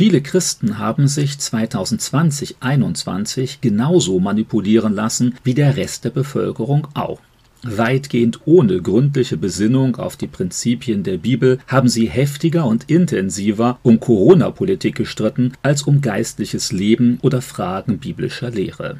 Viele Christen haben sich 2020-21 genauso manipulieren lassen wie der Rest der Bevölkerung auch. Weitgehend ohne gründliche Besinnung auf die Prinzipien der Bibel haben sie heftiger und intensiver um Corona-Politik gestritten als um geistliches Leben oder Fragen biblischer Lehre.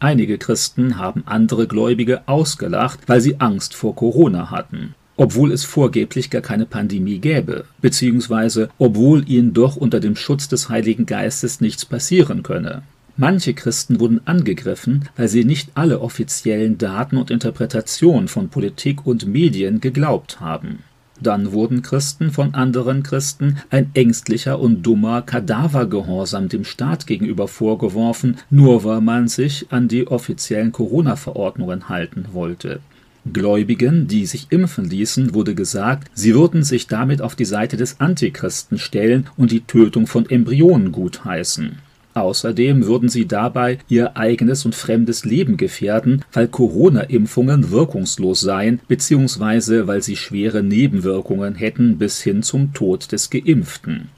Einige Christen haben andere Gläubige ausgelacht, weil sie Angst vor Corona hatten, obwohl es vorgeblich gar keine Pandemie gäbe, beziehungsweise obwohl ihnen doch unter dem Schutz des Heiligen Geistes nichts passieren könne. Manche Christen wurden angegriffen, weil sie nicht alle offiziellen Daten und Interpretationen von Politik und Medien geglaubt haben. Dann wurden Christen von anderen Christen ein ängstlicher und dummer Kadavergehorsam dem Staat gegenüber vorgeworfen, nur weil man sich an die offiziellen Corona-Verordnungen halten wollte. Gläubigen, die sich impfen ließen, wurde gesagt, sie würden sich damit auf die Seite des Antichristen stellen und die Tötung von Embryonen gutheißen. Außerdem würden sie dabei ihr eigenes und fremdes Leben gefährden, weil Corona-Impfungen wirkungslos seien bzw. weil sie schwere Nebenwirkungen hätten bis hin zum Tod des Geimpften.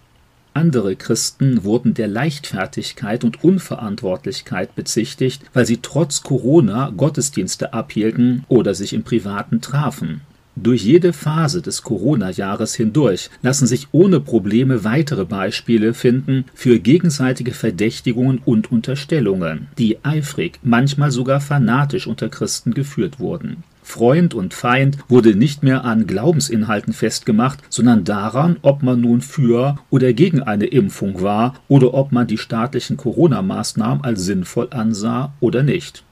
Andere Christen wurden der Leichtfertigkeit und Unverantwortlichkeit bezichtigt, weil sie trotz Corona Gottesdienste abhielten oder sich im Privaten trafen. Durch jede Phase des Corona-Jahres hindurch lassen sich ohne Probleme weitere Beispiele finden für gegenseitige Verdächtigungen und Unterstellungen, die eifrig, manchmal sogar fanatisch unter Christen geführt wurden. Freund und Feind wurde nicht mehr an Glaubensinhalten festgemacht, sondern daran, ob man nun für oder gegen eine Impfung war oder ob man die staatlichen Corona-Maßnahmen als sinnvoll ansah oder nicht.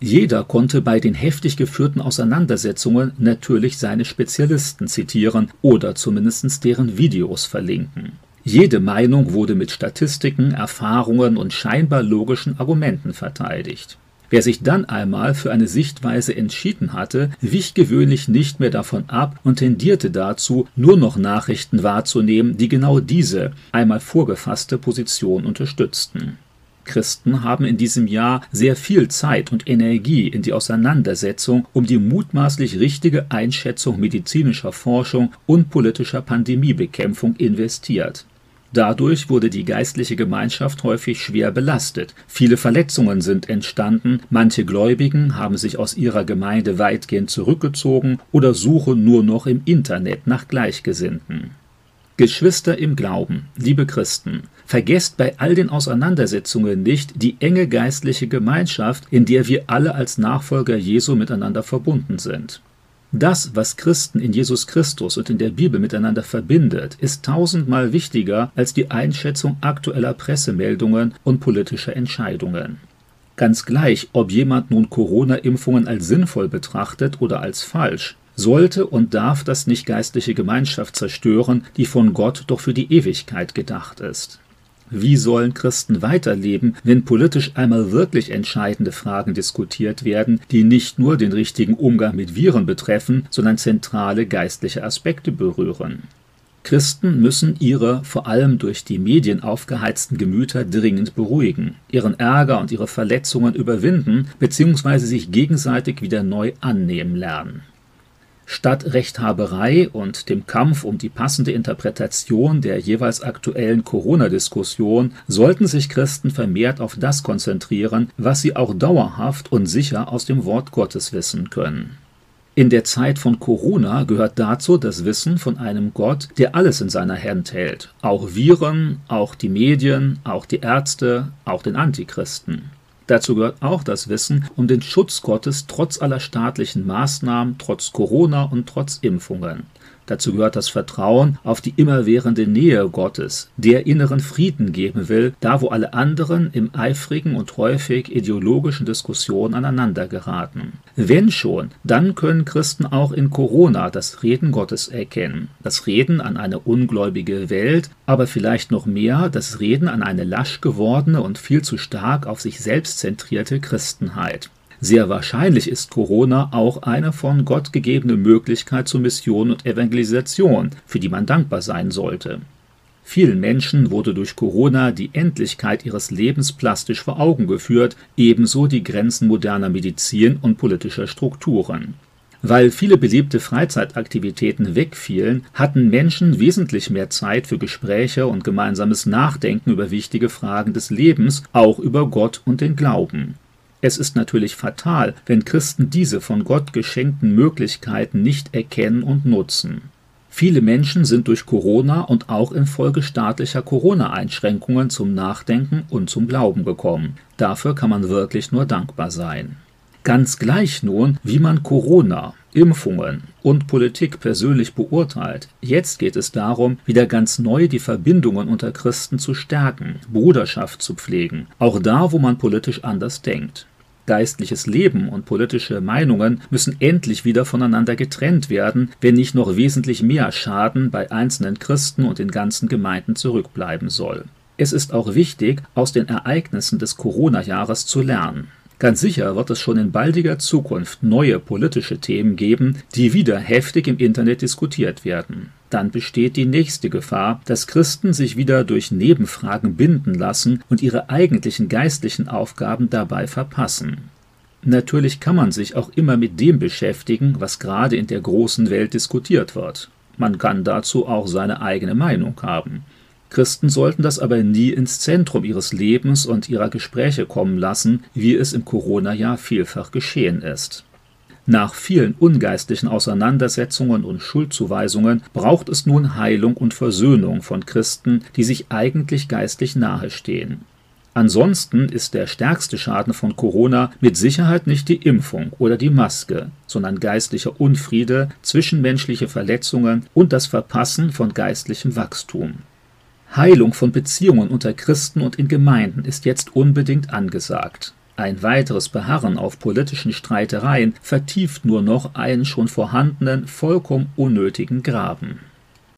Jeder konnte bei den heftig geführten Auseinandersetzungen natürlich seine Spezialisten zitieren oder zumindest deren Videos verlinken. Jede Meinung wurde mit Statistiken, Erfahrungen und scheinbar logischen Argumenten verteidigt. Wer sich dann einmal für eine Sichtweise entschieden hatte, wich gewöhnlich nicht mehr davon ab und tendierte dazu, nur noch Nachrichten wahrzunehmen, die genau diese einmal vorgefasste Position unterstützten. Christen haben in diesem Jahr sehr viel Zeit und Energie in die Auseinandersetzung um die mutmaßlich richtige Einschätzung medizinischer Forschung und politischer Pandemiebekämpfung investiert. Dadurch wurde die geistliche Gemeinschaft häufig schwer belastet. Viele Verletzungen sind entstanden, manche Gläubigen haben sich aus ihrer Gemeinde weitgehend zurückgezogen oder suchen nur noch im Internet nach Gleichgesinnten. Geschwister im Glauben, liebe Christen, vergesst bei all den Auseinandersetzungen nicht die enge geistliche Gemeinschaft, in der wir alle als Nachfolger Jesu miteinander verbunden sind. Das, was Christen in Jesus Christus und in der Bibel miteinander verbindet, ist tausendmal wichtiger als die Einschätzung aktueller Pressemeldungen und politischer Entscheidungen. Ganz gleich, ob jemand nun Corona-Impfungen als sinnvoll betrachtet oder als falsch, sollte und darf das nicht geistliche Gemeinschaft zerstören, die von Gott doch für die Ewigkeit gedacht ist. Wie sollen Christen weiterleben, wenn politisch einmal wirklich entscheidende Fragen diskutiert werden, die nicht nur den richtigen Umgang mit Viren betreffen, sondern zentrale geistliche Aspekte berühren? Christen müssen ihre vor allem durch die Medien aufgeheizten Gemüter dringend beruhigen, ihren Ärger und ihre Verletzungen überwinden bzw. sich gegenseitig wieder neu annehmen lernen. Statt Rechthaberei und dem Kampf um die passende Interpretation der jeweils aktuellen Corona-Diskussion sollten sich Christen vermehrt auf das konzentrieren, was sie auch dauerhaft und sicher aus dem Wort Gottes wissen können. In der Zeit von Corona gehört dazu das Wissen von einem Gott, der alles in seiner Hand hält, auch Viren, auch die Medien, auch die Ärzte, auch den Antichristen. Dazu gehört auch das Wissen um den Schutz Gottes trotz aller staatlichen Maßnahmen, trotz Corona und trotz Impfungen. Dazu gehört das Vertrauen auf die immerwährende Nähe Gottes, der inneren Frieden geben will, da wo alle anderen im eifrigen und häufig ideologischen Diskussionen aneinander geraten. Wenn schon, dann können Christen auch in Corona das Reden Gottes erkennen, das Reden an eine ungläubige Welt, aber vielleicht noch mehr das Reden an eine lasch gewordene und viel zu stark auf sich selbst zentrierte Christenheit. Sehr wahrscheinlich ist Corona auch eine von Gott gegebene Möglichkeit zur Mission und Evangelisation, für die man dankbar sein sollte. Vielen Menschen wurde durch Corona die Endlichkeit ihres Lebens plastisch vor Augen geführt, ebenso die Grenzen moderner Medizin und politischer Strukturen. Weil viele beliebte Freizeitaktivitäten wegfielen, hatten Menschen wesentlich mehr Zeit für Gespräche und gemeinsames Nachdenken über wichtige Fragen des Lebens, auch über Gott und den Glauben. Es ist natürlich fatal, wenn Christen diese von Gott geschenkten Möglichkeiten nicht erkennen und nutzen. Viele Menschen sind durch Corona und auch infolge staatlicher Corona-Einschränkungen zum Nachdenken und zum Glauben gekommen. Dafür kann man wirklich nur dankbar sein. Ganz gleich nun, wie man Corona, Impfungen und Politik persönlich beurteilt. Jetzt geht es darum, wieder ganz neu die Verbindungen unter Christen zu stärken, Bruderschaft zu pflegen, auch da, wo man politisch anders denkt. Geistliches Leben und politische Meinungen müssen endlich wieder voneinander getrennt werden, wenn nicht noch wesentlich mehr Schaden bei einzelnen Christen und den ganzen Gemeinden zurückbleiben soll. Es ist auch wichtig, aus den Ereignissen des Corona-Jahres zu lernen. Ganz sicher wird es schon in baldiger Zukunft neue politische Themen geben, die wieder heftig im Internet diskutiert werden. Dann besteht die nächste Gefahr, dass Christen sich wieder durch Nebenfragen binden lassen und ihre eigentlichen geistlichen Aufgaben dabei verpassen. Natürlich kann man sich auch immer mit dem beschäftigen, was gerade in der großen Welt diskutiert wird. Man kann dazu auch seine eigene Meinung haben. Christen sollten das aber nie ins Zentrum ihres Lebens und ihrer Gespräche kommen lassen, wie es im Corona-Jahr vielfach geschehen ist. Nach vielen ungeistlichen Auseinandersetzungen und Schuldzuweisungen braucht es nun Heilung und Versöhnung von Christen, die sich eigentlich geistlich nahestehen. Ansonsten ist der stärkste Schaden von Corona mit Sicherheit nicht die Impfung oder die Maske, sondern geistlicher Unfriede, zwischenmenschliche Verletzungen und das Verpassen von geistlichem Wachstum. Heilung von Beziehungen unter Christen und in Gemeinden ist jetzt unbedingt angesagt. Ein weiteres Beharren auf politischen Streitereien vertieft nur noch einen schon vorhandenen, vollkommen unnötigen Graben.